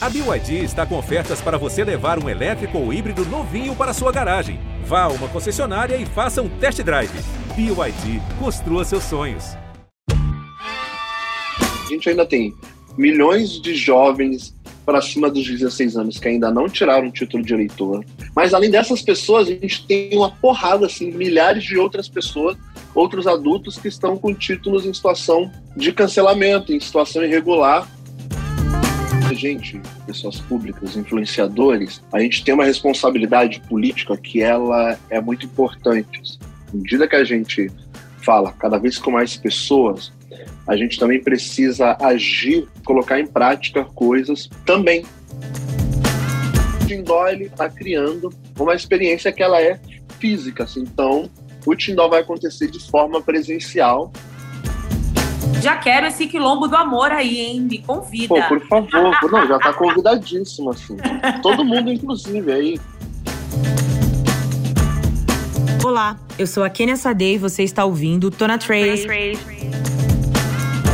A BYD está com ofertas para você levar um elétrico ou híbrido novinho para sua garagem. Vá a uma concessionária e faça um test drive. BYD, construa seus sonhos. A gente ainda tem milhões de jovens para cima dos 16 anos que ainda não tiraram o título de eleitor. Mas além dessas pessoas, a gente tem uma porrada, assim, milhares de outras pessoas, outros adultos que estão com títulos em situação de cancelamento, em situação irregular, gente, pessoas públicas, influenciadores, a gente tem uma responsabilidade política que ela é muito importante. À medida que a gente fala cada vez com mais pessoas, a gente também precisa agir, colocar em prática coisas também. Tindó ele está criando uma experiência que ela é física, assim. então o Tindó vai acontecer de forma presencial já quero esse quilombo do amor aí, hein? Me convida. Pô, por favor. Não, já tá convidadíssimo, assim. Todo mundo, inclusive, aí. Olá, eu sou a Kenia Sade e você está ouvindo Tona Trace,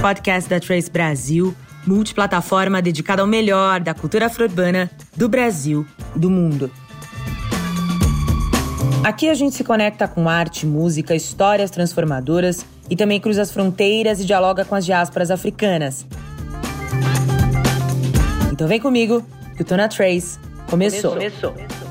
podcast da Trace Brasil, multiplataforma dedicada ao melhor da cultura afro-urbana do Brasil e do mundo. Aqui a gente se conecta com arte, música, histórias transformadoras e também cruza as fronteiras e dialoga com as diásporas africanas. Então vem comigo, que o Tona Trace começou. começou. começou.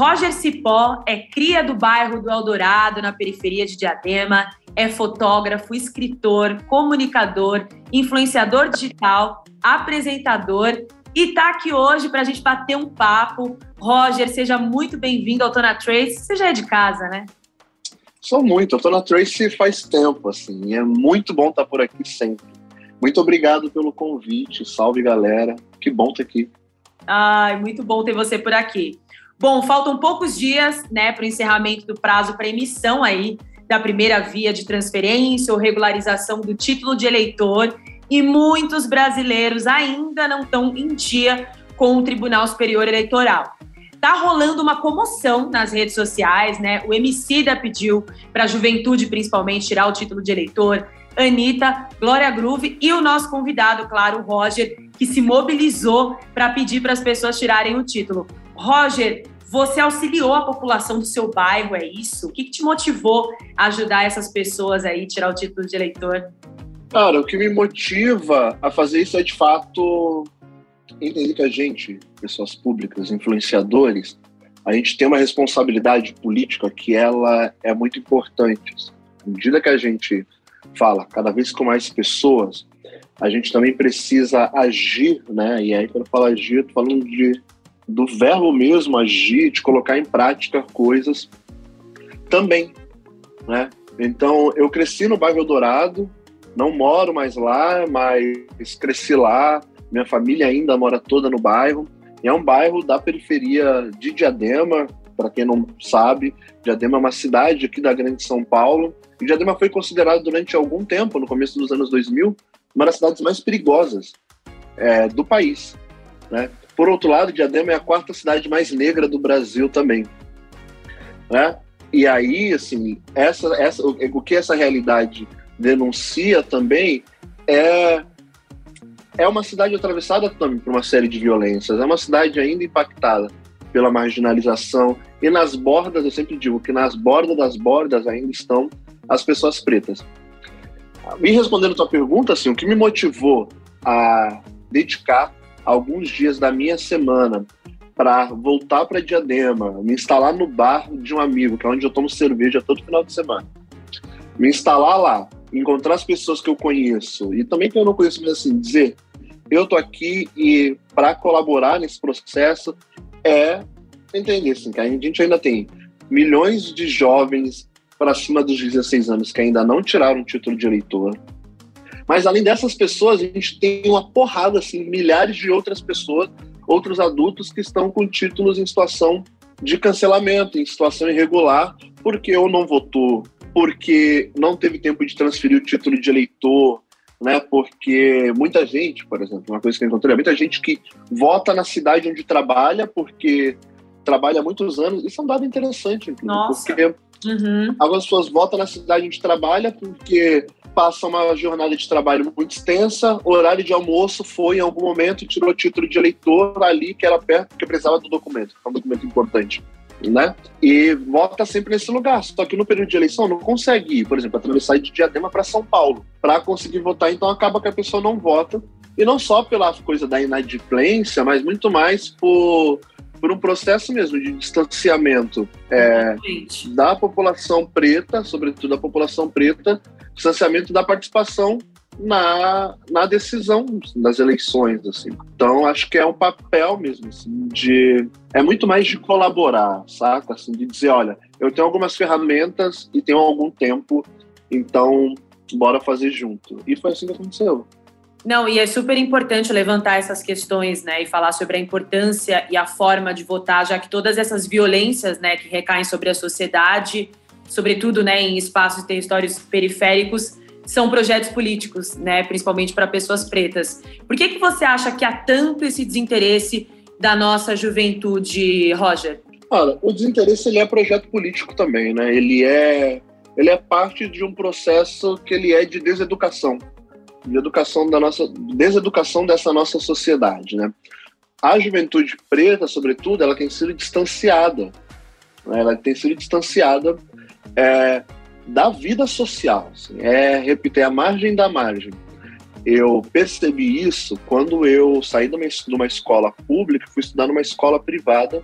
Roger Cipó é cria do bairro do Eldorado, na periferia de Diadema, é fotógrafo, escritor, comunicador, influenciador digital, apresentador e está aqui hoje para a gente bater um papo. Roger, seja muito bem-vindo ao Tona Trace. Você já é de casa, né? Sou muito. Eu tô na Trace faz tempo, assim. É muito bom estar por aqui sempre. Muito obrigado pelo convite. Salve, galera. Que bom estar aqui. Ai, muito bom ter você por aqui. Bom, faltam poucos dias, né, para o encerramento do prazo para emissão aí da primeira via de transferência ou regularização do título de eleitor e muitos brasileiros ainda não estão em dia com o Tribunal Superior Eleitoral. Tá rolando uma comoção nas redes sociais, né? O Emicida pediu para a juventude, principalmente, tirar o título de eleitor. Anitta, Glória Groove e o nosso convidado, claro, Roger, que se mobilizou para pedir para as pessoas tirarem o título. Roger, você auxiliou a população do seu bairro, é isso? O que, que te motivou a ajudar essas pessoas aí a tirar o título de eleitor? Cara, o que me motiva a fazer isso é de fato entender que a gente, pessoas públicas, influenciadores, a gente tem uma responsabilidade política que ela é muito importante. À medida que a gente fala cada vez com mais pessoas, a gente também precisa agir, né? E aí quando eu falo agir, eu tô falando de do verbo mesmo agir, de colocar em prática coisas também, né? Então, eu cresci no bairro Eldorado, não moro mais lá, mas cresci lá. Minha família ainda mora toda no bairro. E é um bairro da periferia de Diadema, para quem não sabe. Diadema é uma cidade aqui da Grande São Paulo. E Diadema foi considerado durante algum tempo, no começo dos anos 2000, uma das cidades mais perigosas é, do país. Né? Por outro lado, Diadema é a quarta cidade mais negra do Brasil também. Né? E aí, assim, essa, essa, o, o que essa realidade denuncia também é é uma cidade atravessada também por uma série de violências, é uma cidade ainda impactada pela marginalização e nas bordas, eu sempre digo que nas bordas das bordas ainda estão as pessoas pretas. Me respondendo a tua pergunta, assim, o que me motivou a dedicar alguns dias da minha semana para voltar para Diadema, me instalar no bar de um amigo, que é onde eu tomo cerveja todo final de semana, me instalar lá, encontrar as pessoas que eu conheço e também que eu não conheço, mas assim, dizer eu tô aqui e para colaborar nesse processo é entender assim, que a gente ainda tem milhões de jovens para cima dos 16 anos que ainda não tiraram o título de eleitor. Mas além dessas pessoas, a gente tem uma porrada, assim, milhares de outras pessoas, outros adultos que estão com títulos em situação de cancelamento, em situação irregular, porque ou não votou porque não teve tempo de transferir o título de eleitor, né? Porque muita gente, por exemplo, uma coisa que eu encontrei, muita gente que vota na cidade onde trabalha porque trabalha há muitos anos. Isso é um dado interessante, Nossa. porque Uhum. Algumas pessoas votam na cidade onde trabalha porque passa uma jornada de trabalho muito extensa, o horário de almoço foi em algum momento tirou o título de eleitor ali que era perto porque precisava do documento, que é um documento importante. Né? E vota sempre nesse lugar. Só que no período de eleição não consegue ir, por exemplo, atravessar de Diadema para São Paulo para conseguir votar. Então acaba que a pessoa não vota. E não só pela coisa da inadimplência, mas muito mais por por um processo mesmo de distanciamento é, da população preta, sobretudo da população preta, distanciamento da participação na, na decisão das eleições, assim. Então, acho que é um papel mesmo, assim, de... É muito mais de colaborar, saca? Assim, de dizer, olha, eu tenho algumas ferramentas e tenho algum tempo, então bora fazer junto. E foi assim que aconteceu. Não, e é super importante levantar essas questões, né, e falar sobre a importância e a forma de votar, já que todas essas violências, né, que recaem sobre a sociedade, sobretudo, né, em espaços e territórios periféricos, são projetos políticos, né, principalmente para pessoas pretas. Por que que você acha que há tanto esse desinteresse da nossa juventude, Roger? Olha, o desinteresse ele é projeto político também, né? Ele é ele é parte de um processo que ele é de deseducação de educação da nossa deseducação dessa nossa sociedade, né? A juventude preta, sobretudo, ela tem sido distanciada, né? ela tem sido distanciada é, da vida social, assim, é repetir a margem da margem. Eu percebi isso quando eu saí de uma, escola pública, fui estudar numa escola privada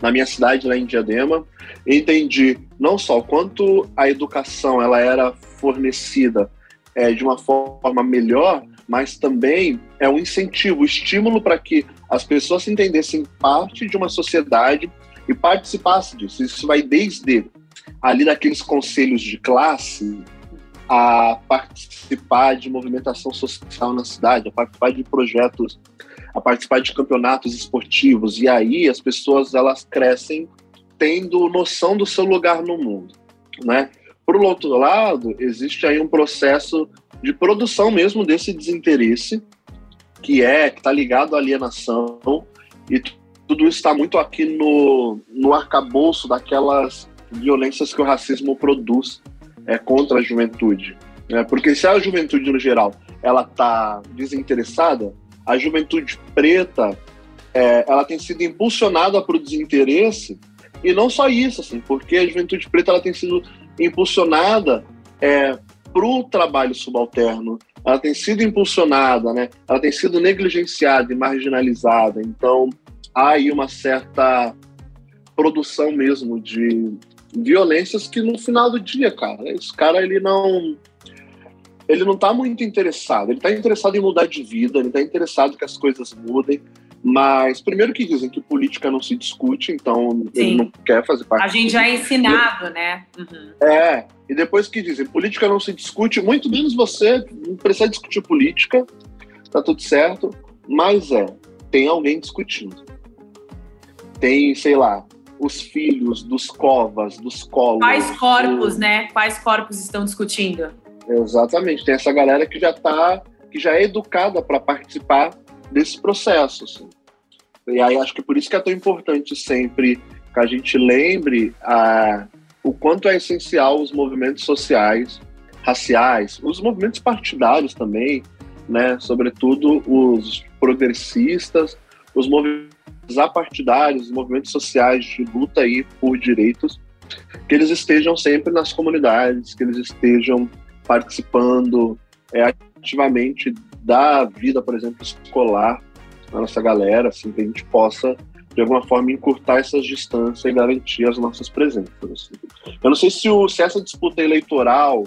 na minha cidade lá em Diadema, entendi não só quanto a educação ela era fornecida é, de uma forma melhor, mas também é um incentivo, um estímulo para que as pessoas se entendessem parte de uma sociedade e participassem disso. Isso vai desde ali daqueles conselhos de classe a participar de movimentação social na cidade, a participar de projetos, a participar de campeonatos esportivos. E aí as pessoas elas crescem tendo noção do seu lugar no mundo, né? Por outro lado, existe aí um processo de produção mesmo desse desinteresse, que é que está ligado à alienação, e tudo isso está muito aqui no, no arcabouço daquelas violências que o racismo produz é, contra a juventude. É, porque se a juventude, no geral, ela está desinteressada, a juventude preta é, ela tem sido impulsionada para o desinteresse, e não só isso, assim, porque a juventude preta ela tem sido impulsionada é, para o trabalho subalterno, ela tem sido impulsionada, né? ela tem sido negligenciada e marginalizada. Então, há aí uma certa produção mesmo de violências que no final do dia, cara, esse cara ele não ele não está muito interessado, ele está interessado em mudar de vida, ele está interessado que as coisas mudem, mas, primeiro que dizem que política não se discute, então Sim. ele não quer fazer parte. A gente já é ensinado, né? Uhum. É, e depois que dizem política não se discute, muito menos você não precisa discutir política, tá tudo certo, mas é, tem alguém discutindo. Tem, sei lá, os filhos dos covas, dos colos. Quais corpos, do... né? Quais corpos estão discutindo? Exatamente, tem essa galera que já tá, que já é educada para participar desse processo. Assim. E aí acho que por isso que é tão importante sempre que a gente lembre a, o quanto é essencial os movimentos sociais, raciais, os movimentos partidários também, né? Sobretudo os progressistas, os movimentos apartidários, os movimentos sociais de luta aí por direitos, que eles estejam sempre nas comunidades, que eles estejam participando é, ativamente da vida, por exemplo, escolar da nossa galera, assim, que a gente possa, de alguma forma, encurtar essas distâncias e garantir as nossas presenças. Assim. Eu não sei se, o, se essa disputa eleitoral,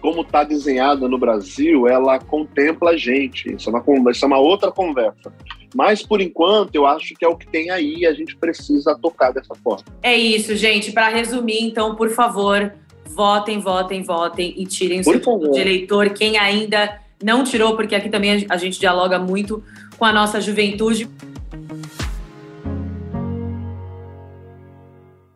como está desenhada no Brasil, ela contempla a gente. Isso é, uma, isso é uma outra conversa. Mas, por enquanto, eu acho que é o que tem aí e a gente precisa tocar dessa forma. É isso, gente. Para resumir, então, por favor, votem, votem, votem e tirem o seu de eleitor. Quem ainda não tirou, porque aqui também a gente dialoga muito com a nossa juventude.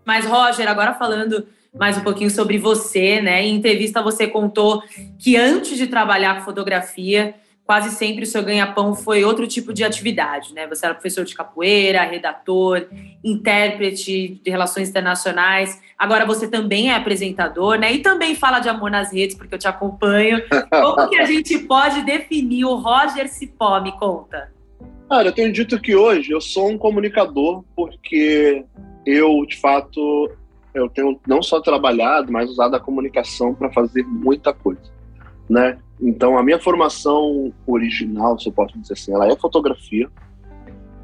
Mas, Roger, agora falando mais um pouquinho sobre você, né? Em entrevista você contou que antes de trabalhar com fotografia, quase sempre o seu ganha-pão foi outro tipo de atividade, né? Você era professor de capoeira, redator, intérprete de relações internacionais. Agora você também é apresentador, né? E também fala de amor nas redes, porque eu te acompanho. Como que a gente pode definir o Roger Cipó? Me conta. Cara, eu tenho dito que hoje eu sou um comunicador porque eu, de fato, eu tenho não só trabalhado, mas usado a comunicação para fazer muita coisa, né? Então, a minha formação original, se eu posso dizer assim, ela é fotografia,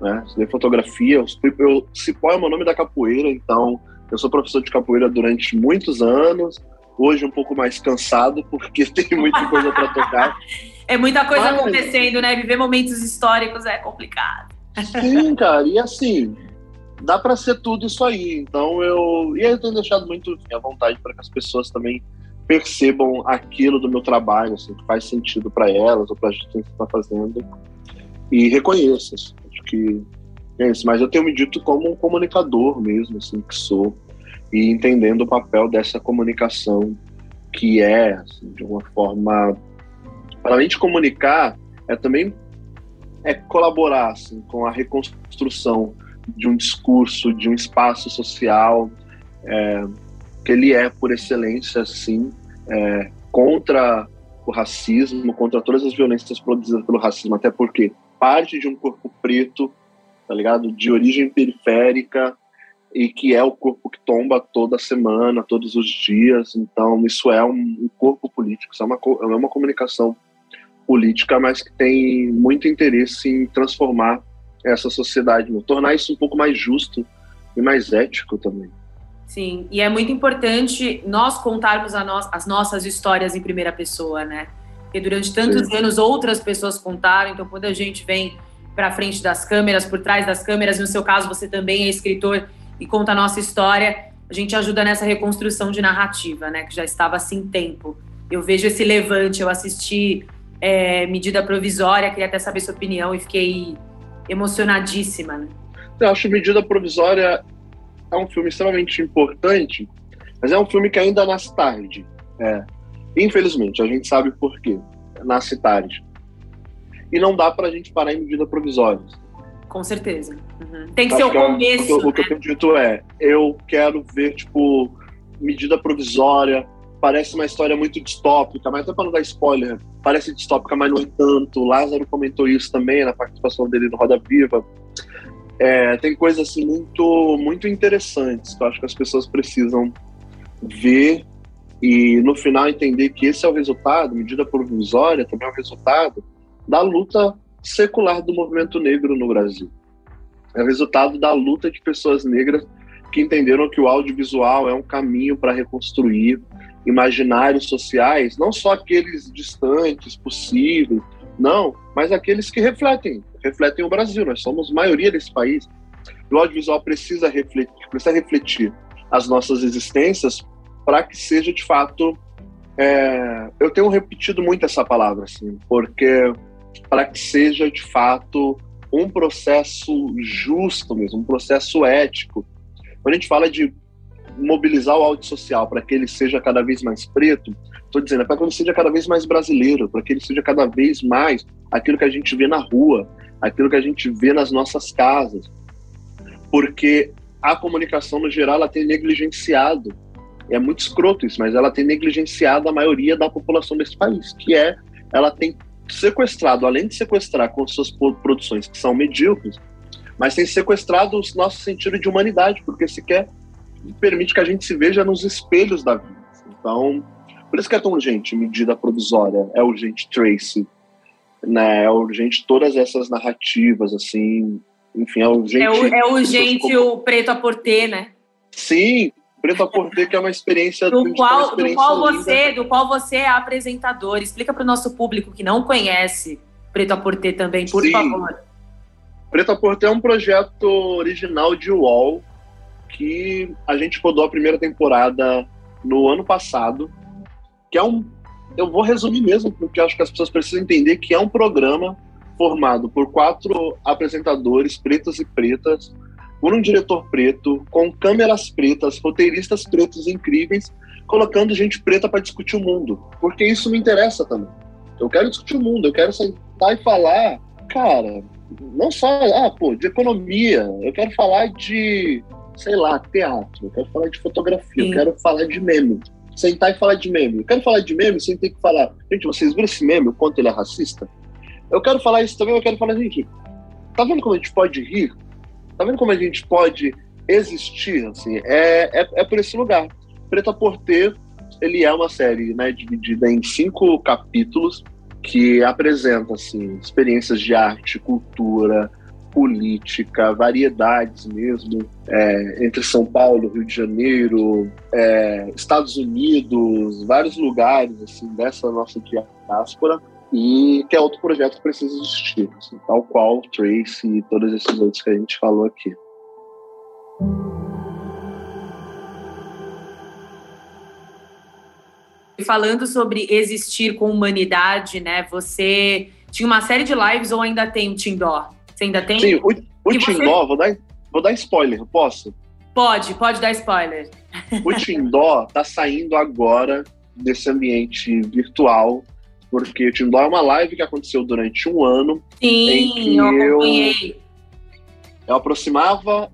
né? Estudei fotografia, eu, eu, Cipó é o meu nome da capoeira, então eu sou professor de capoeira durante muitos anos, hoje um pouco mais cansado, porque tem muita coisa para tocar. É muita coisa Mas, acontecendo, né? Viver momentos históricos é complicado. Sim, cara, e assim, dá para ser tudo isso aí. Então eu. E eu tenho deixado muito à vontade para que as pessoas também percebam aquilo do meu trabalho, assim, que faz sentido para elas ou para a gente que está fazendo e reconheçam. Assim, acho que é isso. Mas eu tenho me dito como um comunicador mesmo, assim, que sou, e entendendo o papel dessa comunicação que é, assim, de uma forma. Para além de comunicar, é também é colaborar assim, com a reconstrução de um discurso, de um espaço social, é, que ele é, por excelência, sim, é, contra o racismo, contra todas as violências produzidas pelo racismo, até porque parte de um corpo preto, tá ligado? De origem periférica e que é o corpo que tomba toda semana, todos os dias. Então, isso é um, corpo político, isso é uma, é uma comunicação política, mas que tem muito interesse em transformar essa sociedade, tornar isso um pouco mais justo e mais ético também. Sim, e é muito importante nós contarmos no as nossas histórias em primeira pessoa, né? Porque durante tantos Sim. anos outras pessoas contaram, então quando a gente vem para frente das câmeras, por trás das câmeras, no seu caso você também é escritor e conta a nossa história, a gente ajuda nessa reconstrução de narrativa, né? Que já estava assim tempo. Eu vejo esse levante, eu assisti é, Medida Provisória, queria até saber sua opinião e fiquei emocionadíssima, né? Eu acho Medida Provisória é um filme extremamente importante, mas é um filme que ainda nasce tarde. É. Infelizmente, a gente sabe por quê. Nasce tarde. E não dá pra gente parar em medida provisória. Com certeza. Uhum. Tem que Acho ser o começo. É, o, né? o que eu tenho dito é: eu quero ver, tipo, medida provisória. Parece uma história muito distópica, mas até para não dar spoiler, parece distópica, mas não é tanto. O Lázaro comentou isso também na participação dele no Roda Viva. É, tem coisas assim muito, muito interessantes que eu acho que as pessoas precisam ver e no final entender que esse é o resultado, medida provisória também é o resultado da luta secular do movimento negro no Brasil. É o resultado da luta de pessoas negras que entenderam que o audiovisual é um caminho para reconstruir imaginários sociais, não só aqueles distantes, possíveis, não, mas aqueles que refletem refletem o Brasil. Nós somos maioria desse país. O audiovisual precisa refletir, precisa refletir as nossas existências para que seja de fato. É, eu tenho repetido muito essa palavra, assim, porque para que seja de fato um processo justo mesmo, um processo ético. Quando a gente fala de mobilizar o áudio social para que ele seja cada vez mais preto, estou dizendo, é para que ele seja cada vez mais brasileiro, para que ele seja cada vez mais aquilo que a gente vê na rua, aquilo que a gente vê nas nossas casas. Porque a comunicação, no geral, ela tem negligenciado, é muito escroto isso, mas ela tem negligenciado a maioria da população desse país, que é, ela tem sequestrado, além de sequestrar com suas produções que são medíocres, mas tem sequestrado o nosso sentido de humanidade, porque sequer permite que a gente se veja nos espelhos da vida. Então, por isso que é tão urgente medida provisória, é urgente Tracy, né? É urgente todas essas narrativas, assim, enfim, é urgente. É, o, é urgente como... o Preto a Porter, né? Sim, Preto a Porter, que é uma experiência do qual, experiência do qual você, do qual você é apresentador. Explica para o nosso público que não conhece Preto a Porter também, por Sim. favor. Preto a Porter é um projeto original de UOL que a gente rodou a primeira temporada no ano passado, que é um eu vou resumir mesmo, porque acho que as pessoas precisam entender que é um programa formado por quatro apresentadores, pretos e pretas, por um diretor preto, com câmeras pretas, roteiristas pretos incríveis, colocando gente preta para discutir o mundo. Porque isso me interessa também. Eu quero discutir o mundo, eu quero sentar e falar, cara, não só, ah, pô, de economia, eu quero falar de, sei lá, teatro, eu quero falar de fotografia, Sim. eu quero falar de meme. Sentar e falar de meme. Eu quero falar de meme sem ter que falar, gente, vocês viram esse meme, o quanto ele é racista? Eu quero falar isso também, eu quero falar, gente, tá vendo como a gente pode rir? Tá vendo como a gente pode existir? Assim, é, é, é por esse lugar. Preta Porter, ele é uma série né, dividida em cinco capítulos que apresenta assim, experiências de arte, cultura, política, variedades mesmo, é, entre São Paulo, Rio de Janeiro, é, Estados Unidos, vários lugares assim, dessa nossa diáspora, e que é outro projeto que precisa existir, assim, tal qual Trace e todos esses outros que a gente falou aqui. Falando sobre existir com humanidade, né? Você tinha uma série de lives ou ainda tem o Tindó? Você ainda tem? Sim, o, o Tindó, você... vou, dar, vou dar spoiler, posso? Pode, pode dar spoiler. O Tindó tá saindo agora desse ambiente virtual porque o Tindó é uma live que aconteceu durante um ano. Sim, em que eu acompanhei. Eu, aproximava,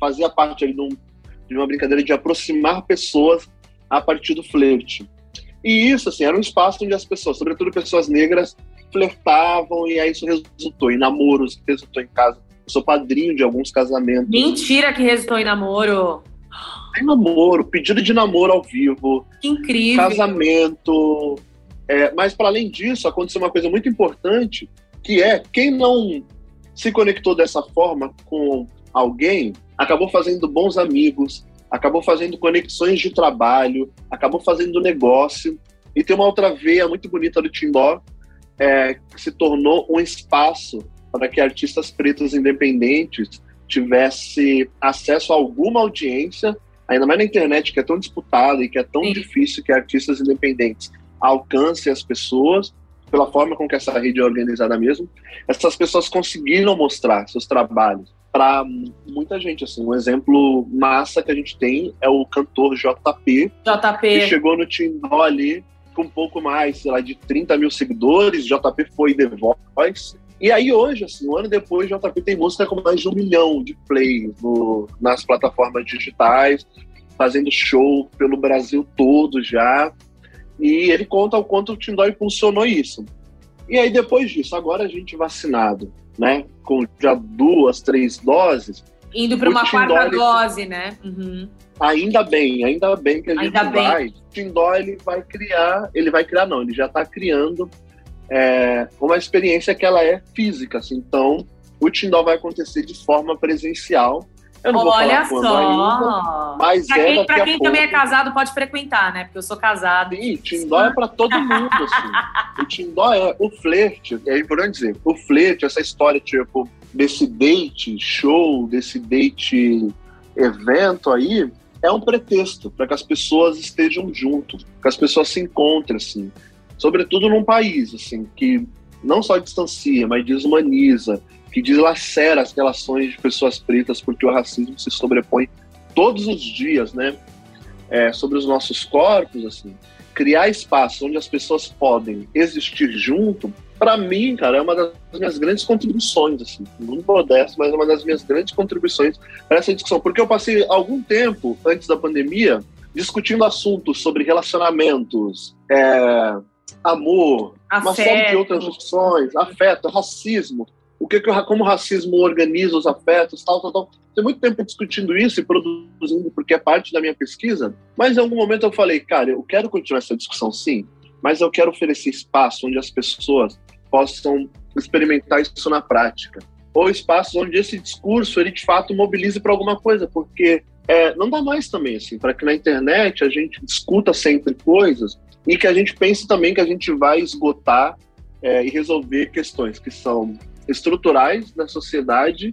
fazia parte ali de, um, de, uma brincadeira de aproximar pessoas a partir do flerte. E isso, assim, era um espaço onde as pessoas, sobretudo pessoas negras, flertavam e aí isso resultou em namoros, resultou em casa. Eu sou padrinho de alguns casamentos. Mentira que resultou em namoro! Tem namoro, pedido de namoro ao vivo. Que incrível! Casamento, é, mas, para além disso, aconteceu uma coisa muito importante, que é quem não se conectou dessa forma com alguém acabou fazendo bons amigos, acabou fazendo conexões de trabalho, acabou fazendo negócio. E tem uma outra veia muito bonita do Timbó, é, se tornou um espaço para que artistas pretos independentes tivessem acesso a alguma audiência, ainda mais na internet, que é tão disputada e que é tão Sim. difícil que artistas independentes alcance as pessoas, pela forma com que essa rede é organizada mesmo, essas pessoas conseguiram mostrar seus trabalhos para muita gente. Assim, um exemplo massa que a gente tem é o cantor JP, JP. que chegou no Tindó ali com um pouco mais, sei lá, de 30 mil seguidores. JP foi The Voice. E aí hoje, assim, um ano depois, JP tem música com mais de um milhão de plays no, nas plataformas digitais, fazendo show pelo Brasil todo já. E ele conta o quanto o Tindói funcionou isso. E aí, depois disso, agora a gente vacinado, né? Com já duas, três doses. Indo para uma quarta dose, né? Uhum. Ainda bem, ainda bem que a gente ainda vai. O Tindó, ele vai criar, ele vai criar, não, ele já está criando é, uma experiência que ela é física, assim. Então, o Tindó vai acontecer de forma presencial eu não Olha vou falar só. Ainda, mas pra é quem, pra quem também é casado pode frequentar, né? Porque eu sou casado. Sim, Tindó é para todo mundo, assim. o Tindó é o flerte, é importante dizer, o flerte, essa história, tipo, desse date show, desse date evento aí, é um pretexto para que as pessoas estejam juntos, que as pessoas se encontrem, assim. Sobretudo num país, assim, que não só distancia, mas desumaniza, que dilacera as relações de pessoas pretas, porque o racismo se sobrepõe todos os dias, né? É, sobre os nossos corpos, assim, criar espaços onde as pessoas podem existir junto, para mim, cara, é uma das minhas grandes contribuições, assim, muito modesto, mas é uma das minhas grandes contribuições para essa discussão, porque eu passei algum tempo antes da pandemia discutindo assuntos sobre relacionamentos, é, amor, afeto. uma série de outras discussões, afeto, racismo o que, que como o racismo organiza os afetos, tal, tal, tal. Tem muito tempo discutindo isso e produzindo, porque é parte da minha pesquisa. Mas em algum momento eu falei, cara, eu quero continuar essa discussão sim, mas eu quero oferecer espaço onde as pessoas possam experimentar isso na prática. Ou espaços onde esse discurso, ele de fato mobilize para alguma coisa, porque é, não dá mais também, assim, para que na internet a gente discuta sempre coisas e que a gente pense também que a gente vai esgotar é, e resolver questões que são estruturais da sociedade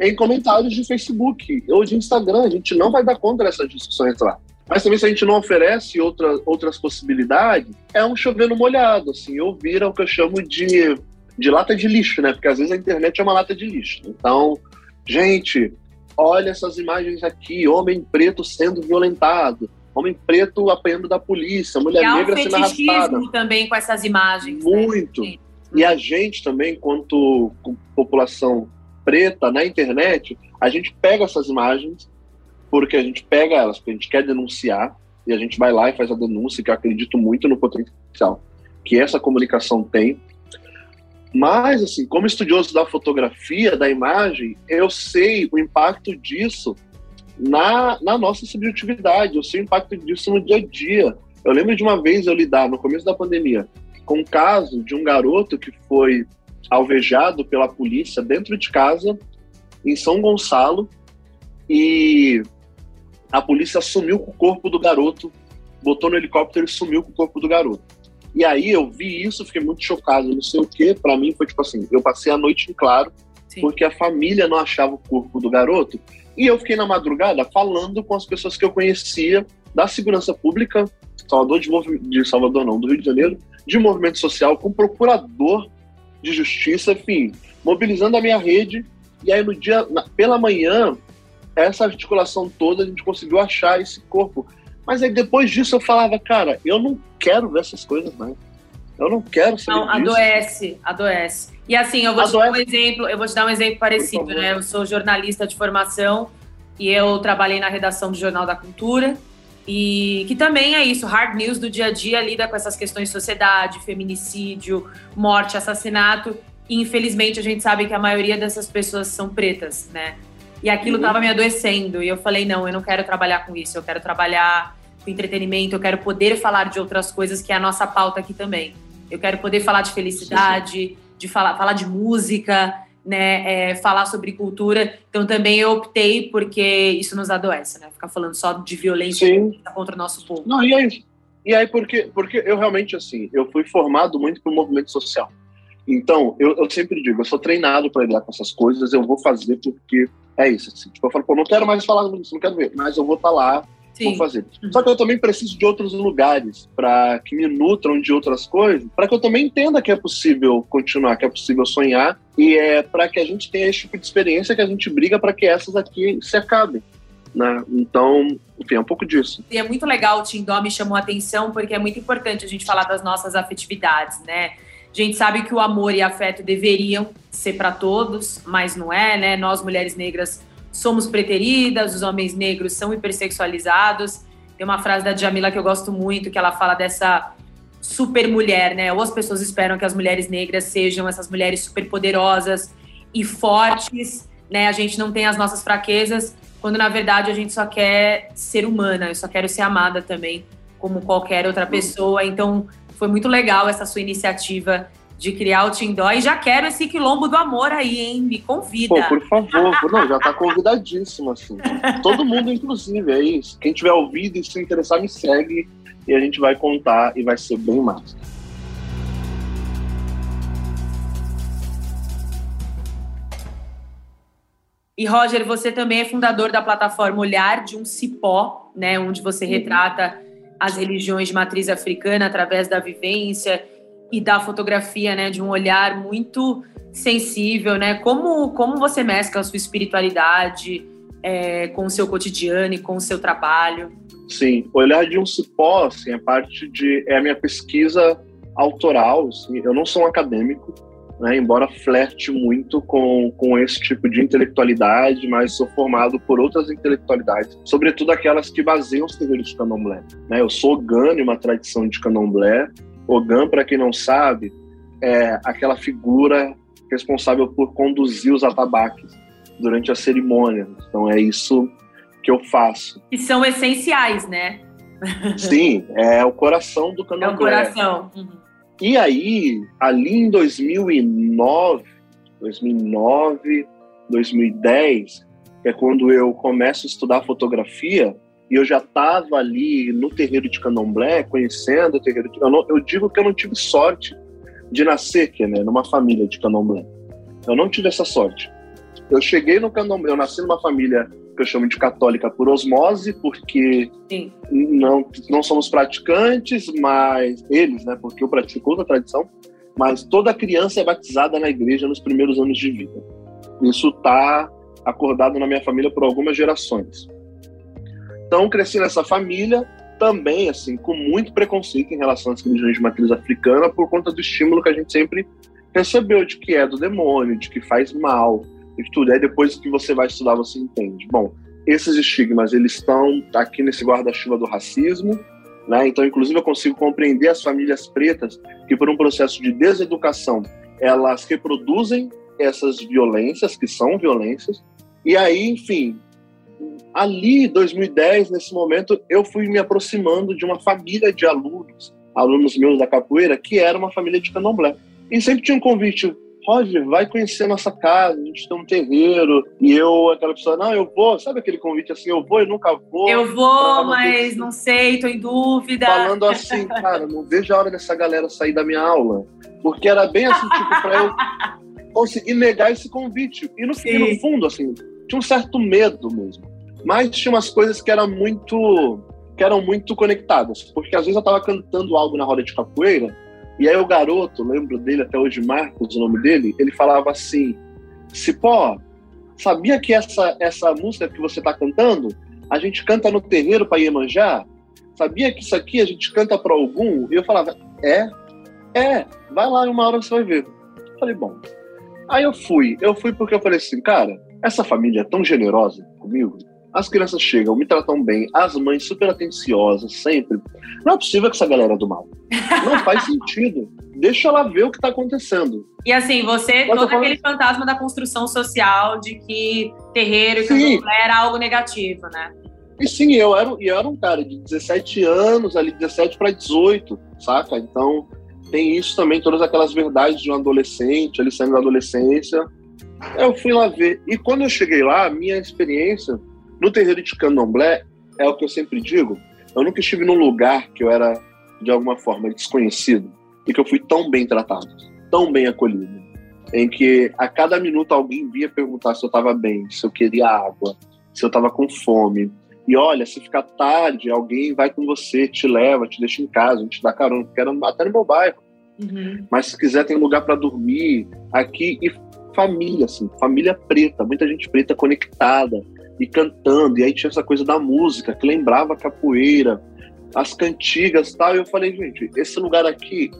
em comentários de Facebook ou de Instagram. A gente não vai dar conta dessas discussões lá. Mas também se a gente não oferece outra, outras possibilidades, é um chovendo molhado, assim, ou vira o que eu chamo de, de lata de lixo, né? Porque às vezes a internet é uma lata de lixo. Então, gente, olha essas imagens aqui, homem preto sendo violentado, homem preto apanhando da polícia, mulher e negra sendo arrastada. também com essas imagens. Né? Muito. Né? E a gente também, enquanto população preta na internet, a gente pega essas imagens porque a gente pega elas, porque a gente quer denunciar e a gente vai lá e faz a denúncia, que eu acredito muito no potencial que essa comunicação tem. Mas, assim, como estudioso da fotografia, da imagem, eu sei o impacto disso na, na nossa subjetividade, eu sei o impacto disso no dia a dia. Eu lembro de uma vez eu lidar, no começo da pandemia, com um caso de um garoto que foi alvejado pela polícia dentro de casa, em São Gonçalo, e a polícia sumiu com o corpo do garoto, botou no helicóptero e sumiu com o corpo do garoto. E aí eu vi isso, fiquei muito chocado, não sei o que. Para mim foi tipo assim, eu passei a noite em claro, Sim. porque a família não achava o corpo do garoto. E eu fiquei na madrugada falando com as pessoas que eu conhecia da segurança pública, Salvador de, de Salvador não, do Rio de Janeiro, de movimento social, com procurador de justiça, enfim, mobilizando a minha rede. E aí no dia, na, pela manhã, essa articulação toda a gente conseguiu achar esse corpo. Mas aí depois disso eu falava, cara, eu não quero ver essas coisas mais. Eu não quero saber Não, disso. adoece, adoece. E assim, eu vou adoece. te dar um exemplo, eu vou te dar um exemplo parecido, né? Eu sou jornalista de formação e eu trabalhei na redação do Jornal da Cultura. E que também é isso, hard news do dia a dia lida com essas questões de sociedade, feminicídio, morte, assassinato. E infelizmente a gente sabe que a maioria dessas pessoas são pretas, né? E aquilo estava uhum. me adoecendo. E eu falei: não, eu não quero trabalhar com isso, eu quero trabalhar com entretenimento, eu quero poder falar de outras coisas, que é a nossa pauta aqui também. Eu quero poder falar de felicidade, de falar, falar de música, né, é, falar sobre cultura. Então também eu optei porque isso nos adoece, né? Ficar falando só de violência sim. contra o nosso povo. Não, e aí, e aí porque, porque eu realmente, assim, eu fui formado muito para o movimento social. Então, eu, eu sempre digo, eu sou treinado para lidar com essas coisas, eu vou fazer porque é isso. Assim. Tipo, eu falo, pô, não quero mais falar disso, não quero ver, mas eu vou estar tá lá Sim. vou fazer. Uhum. Só que eu também preciso de outros lugares para que me nutram de outras coisas, para que eu também entenda que é possível continuar, que é possível sonhar e é para que a gente tenha esse tipo de experiência que a gente briga para que essas aqui se acabem. Né? Então, enfim, é um pouco disso. E é muito legal, o Tindó me chamou a atenção, porque é muito importante a gente falar das nossas afetividades, né? A gente sabe que o amor e afeto deveriam ser para todos, mas não é, né? Nós, mulheres negras, somos preteridas, os homens negros são hipersexualizados. Tem uma frase da Jamila que eu gosto muito, que ela fala dessa super mulher, né? Ou as pessoas esperam que as mulheres negras sejam essas mulheres super poderosas e fortes, né? A gente não tem as nossas fraquezas, quando na verdade a gente só quer ser humana, eu só quero ser amada também, como qualquer outra pessoa. Então, foi muito legal essa sua iniciativa de criar o Tindó e já quero esse quilombo do amor aí, hein? Me convida. Pô, por favor, não, já tá convidadíssimo, assim. Todo mundo, inclusive, é isso. Quem tiver ouvido e se interessar, me segue e a gente vai contar e vai ser bem massa. E Roger, você também é fundador da plataforma Olhar de um Cipó, né, onde você uhum. retrata as religiões de matriz africana através da vivência e da fotografia, né, de um olhar muito sensível, né? Como, como você mescla a sua espiritualidade é, com o seu cotidiano e com o seu trabalho? Sim, olhar de um cipó, assim, é parte de é a minha pesquisa autoral. Assim, eu não sou um acadêmico, né, embora flerte muito com, com esse tipo de intelectualidade, mas sou formado por outras intelectualidades, sobretudo aquelas que baseiam os terreiros de candomblé. Né? Eu sou Ogã, uma tradição de candomblé, Ogã, para quem não sabe, é aquela figura responsável por conduzir os atabaques durante a cerimônia. Então é isso que eu faço. Que são essenciais, né? Sim, é o coração do candomblé. É o coração. Uhum. E aí, ali em 2009, 2009, 2010, que é quando eu começo a estudar fotografia, e eu já estava ali no terreiro de Candomblé, conhecendo o terreiro de... Não, eu digo que eu não tive sorte de nascer, que né, numa família de Candomblé. Eu não tive essa sorte. Eu cheguei no Candomblé, eu nasci numa família que eu chamo de católica por osmose, porque não, não somos praticantes, mas eles, né, porque eu pratico outra tradição, mas toda criança é batizada na igreja nos primeiros anos de vida. Isso está acordado na minha família por algumas gerações. Então, cresci nessa família, também, assim, com muito preconceito em relação às religiões de matriz africana, por conta do estímulo que a gente sempre percebeu de que é do demônio, de que faz mal, de tudo. Aí depois que você vai estudar, você entende. Bom, esses estigmas, eles estão aqui nesse guarda-chuva do racismo, né? Então, inclusive, eu consigo compreender as famílias pretas que, por um processo de deseducação, elas reproduzem essas violências, que são violências, e aí, enfim, ali, 2010, nesse momento, eu fui me aproximando de uma família de alunos, alunos meus da capoeira, que era uma família de candomblé. E sempre tinha um convite, Roger, vai conhecer a nossa casa, a gente tem um terreiro. E eu, aquela pessoa, não, eu vou, sabe aquele convite assim, eu vou e nunca vou. Eu vou, mas não sei, tô em dúvida. Falando assim, cara, não vejo a hora dessa galera sair da minha aula. Porque era bem assim, tipo, pra eu conseguir negar esse convite. E no, e no fundo, assim, tinha um certo medo mesmo. Mas tinha umas coisas que eram muito que eram muito conectadas, porque às vezes eu estava cantando algo na roda de capoeira e aí o garoto, lembro dele até hoje, Marcos, o nome dele, ele falava assim: Cipó, sabia que essa, essa música que você está cantando, a gente canta no terreiro para Iemanjá? Sabia que isso aqui a gente canta para algum? E eu falava: É, é, vai lá uma hora você vai ver. Falei: Bom. Aí eu fui, eu fui porque eu falei assim, cara, essa família é tão generosa comigo, as crianças chegam, me tratam bem, as mães super atenciosas, sempre. Não é possível que essa galera é do mal. Não faz sentido. Deixa ela ver o que está acontecendo. E assim, você, Mas todo aquele fantasma da construção social de que terreiro e era algo negativo, né? E sim, eu era, eu era um cara de 17 anos, ali 17 para 18, saca? Então, tem isso também, todas aquelas verdades de um adolescente, ali saindo da adolescência. Eu fui lá ver. E quando eu cheguei lá, minha experiência no terreiro de candomblé, é o que eu sempre digo, eu nunca estive num lugar que eu era, de alguma forma, desconhecido e que eu fui tão bem tratado, tão bem acolhido, em que a cada minuto alguém via perguntar se eu estava bem, se eu queria água, se eu estava com fome. E olha, se ficar tarde, alguém vai com você, te leva, te deixa em casa, te dá carona, porque era até no meu bairro. Uhum. Mas se quiser, tem lugar para dormir aqui. E família, assim, família preta, muita gente preta conectada, e cantando, e aí tinha essa coisa da música que lembrava capoeira, as cantigas tal, e eu falei, gente, esse lugar aqui,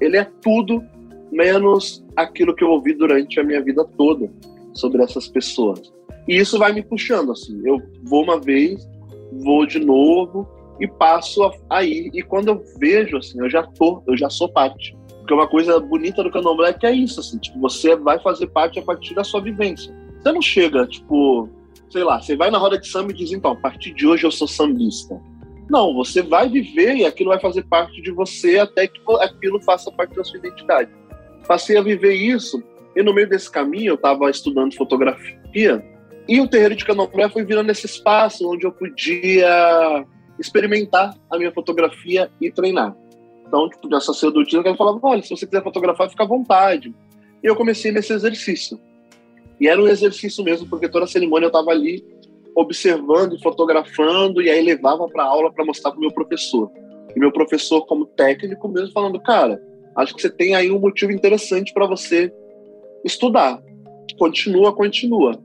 ele é tudo menos aquilo que eu ouvi durante a minha vida toda sobre essas pessoas. E isso vai me puxando, assim, eu vou uma vez, vou de novo e passo aí, e quando eu vejo, assim, eu já tô, eu já sou parte. Porque uma coisa bonita do candomblé é que é isso, assim, tipo, você vai fazer parte a partir da sua vivência. Você não chega, tipo, sei lá, você vai na roda de samba e diz, então, a partir de hoje eu sou sambista. Não, você vai viver e aquilo vai fazer parte de você até que aquilo faça parte da sua identidade. Passei a viver isso e no meio desse caminho eu estava estudando fotografia e o terreiro de Candomblé foi virando esse espaço onde eu podia experimentar a minha fotografia e treinar. Então, tipo, de sacerdotisa, ela falava, olha, se você quiser fotografar, fica à vontade. E eu comecei nesse exercício. E era um exercício mesmo, porque toda a cerimônia eu estava ali observando e fotografando, e aí levava para aula para mostrar para o meu professor. E meu professor, como técnico, mesmo falando: cara, acho que você tem aí um motivo interessante para você estudar. Continua, continua.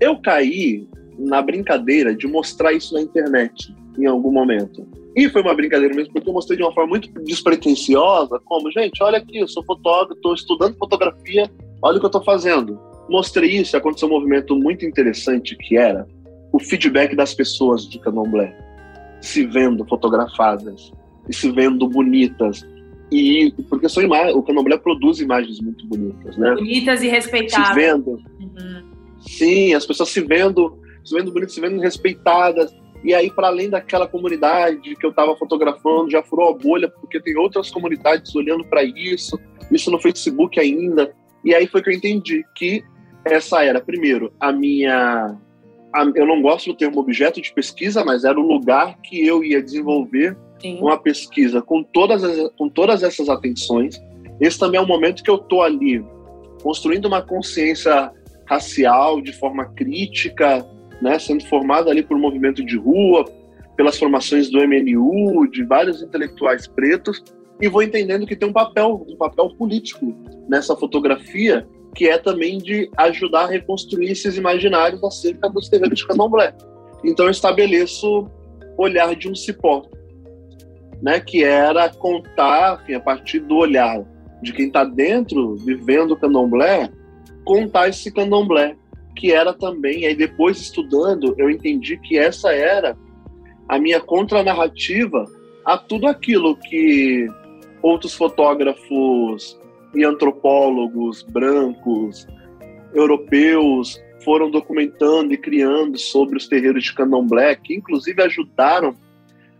Eu caí na brincadeira de mostrar isso na internet em algum momento. E foi uma brincadeira mesmo, porque eu mostrei de uma forma muito despretensiosa, como, gente, olha aqui, eu sou fotógrafo, estou estudando fotografia, olha o que eu estou fazendo mostrei isso, aconteceu um movimento muito interessante que era o feedback das pessoas de Candomblé, se vendo fotografadas e se vendo bonitas. E porque são imagens, o Candomblé produz imagens muito bonitas, né? Bonitas e respeitáveis. Se vendo. Uhum. Sim, as pessoas se vendo, se vendo bonitas, se vendo respeitadas. E aí, para além daquela comunidade que eu estava fotografando, já furou a bolha, porque tem outras comunidades olhando para isso, isso no Facebook ainda. E aí foi que eu entendi que essa era, primeiro, a minha. A, eu não gosto do termo objeto de pesquisa, mas era o lugar que eu ia desenvolver Sim. uma pesquisa com todas, as, com todas essas atenções. Esse também é um momento que eu estou ali construindo uma consciência racial de forma crítica, né, sendo formado ali por um movimento de rua, pelas formações do MNU, de vários intelectuais pretos, e vou entendendo que tem um papel, um papel político nessa fotografia que é também de ajudar a reconstruir esses imaginários acerca dos terreiros de candomblé. Então eu estabeleço olhar de um cipó, né, que era contar, enfim, a partir do olhar de quem está dentro, vivendo o candomblé, contar esse candomblé, que era também, aí depois estudando, eu entendi que essa era a minha contranarrativa a tudo aquilo que outros fotógrafos e antropólogos brancos, europeus, foram documentando e criando sobre os terreiros de candomblé, que inclusive ajudaram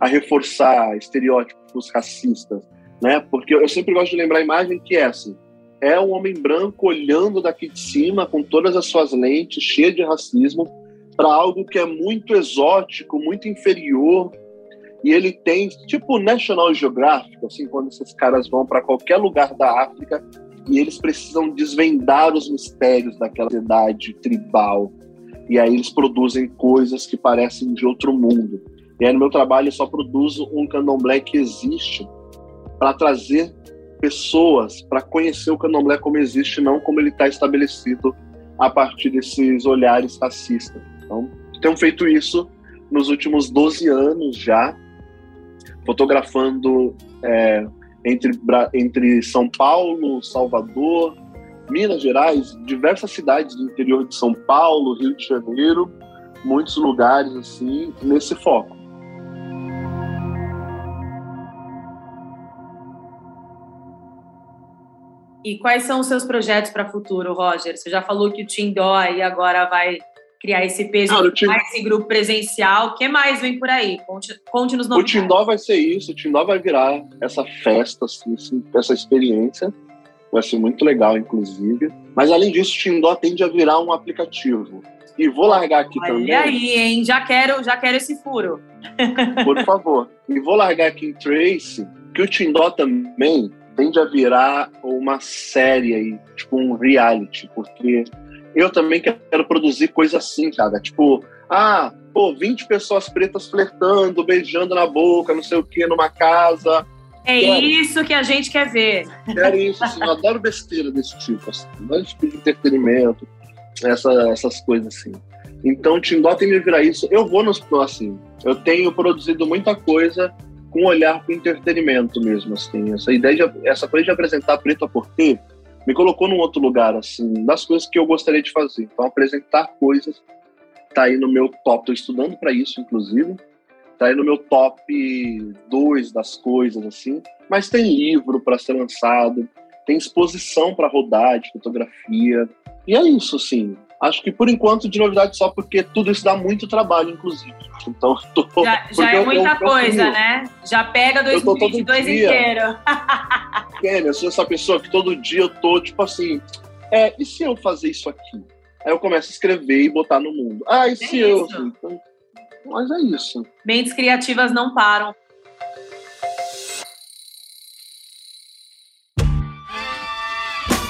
a reforçar estereótipos racistas, né? Porque eu sempre gosto de lembrar a imagem que é assim, é um homem branco olhando daqui de cima com todas as suas lentes, cheio de racismo, para algo que é muito exótico, muito inferior. E ele tem, tipo National Geographic, assim, quando esses caras vão para qualquer lugar da África e eles precisam desvendar os mistérios daquela cidade tribal. E aí eles produzem coisas que parecem de outro mundo. E aí no meu trabalho eu só produzo um candomblé que existe para trazer pessoas para conhecer o candomblé como existe, não como ele está estabelecido a partir desses olhares racistas. Então, tenho feito isso nos últimos 12 anos já, fotografando é, entre, entre São Paulo, Salvador, Minas Gerais, diversas cidades do interior de São Paulo, Rio de Janeiro, muitos lugares assim, nesse foco. E quais são os seus projetos para o futuro, Roger? Você já falou que o Tindó aí agora vai criar esse peso, ah, time... esse grupo presencial. O que mais vem por aí? Conte, conte nos novidades. O Tindó vai ser isso, o Tindó vai virar essa festa, assim, essa experiência. Vai ser muito legal, inclusive. Mas além disso, o Tindó tende a virar um aplicativo. E vou largar aqui Olha também. E aí, hein? Já quero, já quero esse furo. Por favor. E vou largar aqui em Trace que o Tindó também tende a virar uma série aí, tipo um reality, porque eu também quero produzir coisa assim, cara. Tipo, ah, pô, 20 pessoas pretas flertando, beijando na boca, não sei o que, numa casa. É quero. isso que a gente quer ver. Quero isso, assim, eu adoro besteira desse tipo, assim, adoro tipo de entretenimento, essa, essas coisas assim. Então, Tindó tem me virar isso. Eu vou nos, assim, eu tenho produzido muita coisa com olhar para o entretenimento mesmo, assim. Essa ideia, de, essa coisa de apresentar preto a porter me colocou num outro lugar, assim, das coisas que eu gostaria de fazer. Então, apresentar coisas tá aí no meu top. Estou estudando para isso, inclusive. Tá aí no meu top 2 das coisas, assim. Mas tem livro para ser lançado, tem exposição para rodar de fotografia. E é isso, assim. Acho que por enquanto de novidade só porque tudo isso dá muito trabalho, inclusive. Então, tô, já, já é muita eu, coisa, eu, né? Já pega 2022 inteiro. Kênia, eu sou essa pessoa que todo dia eu tô, tipo assim, é, e se eu fazer isso aqui? Aí eu começo a escrever e botar no mundo. Ah, e é se eu? Então, mas é isso. Mentes criativas não param.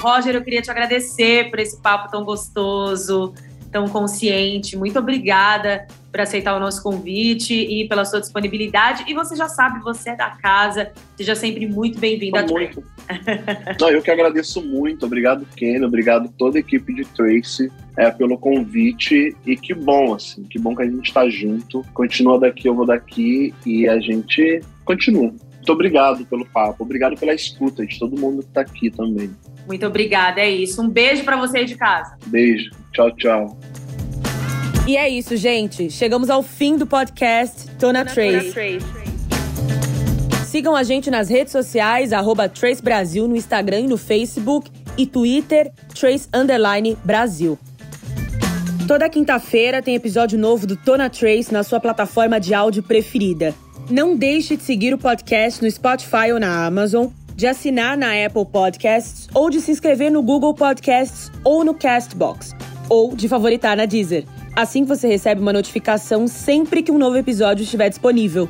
Roger, eu queria te agradecer por esse papo tão gostoso, tão consciente. Muito obrigada por aceitar o nosso convite e pela sua disponibilidade. E você já sabe, você é da casa, seja sempre muito bem-vindo muito. Não, eu que agradeço muito. Obrigado, Ken. Obrigado toda a equipe de Tracy é, pelo convite. E que bom, assim, que bom que a gente está junto. Continua daqui, eu vou daqui e a gente continua. Muito obrigado pelo papo, obrigado pela escuta de todo mundo que está aqui também. Muito obrigada, é isso. Um beijo para você de casa. Beijo. Tchau, tchau. E é isso, gente. Chegamos ao fim do podcast Tona, Tona Trace. Trace. Sigam a gente nas redes sociais, arroba Trace Brasil no Instagram e no Facebook e Twitter, Trace Underline Brasil. Toda quinta-feira tem episódio novo do Tona Trace na sua plataforma de áudio preferida. Não deixe de seguir o podcast no Spotify ou na Amazon de assinar na Apple Podcasts ou de se inscrever no Google Podcasts ou no Castbox, ou de favoritar na Deezer. Assim você recebe uma notificação sempre que um novo episódio estiver disponível.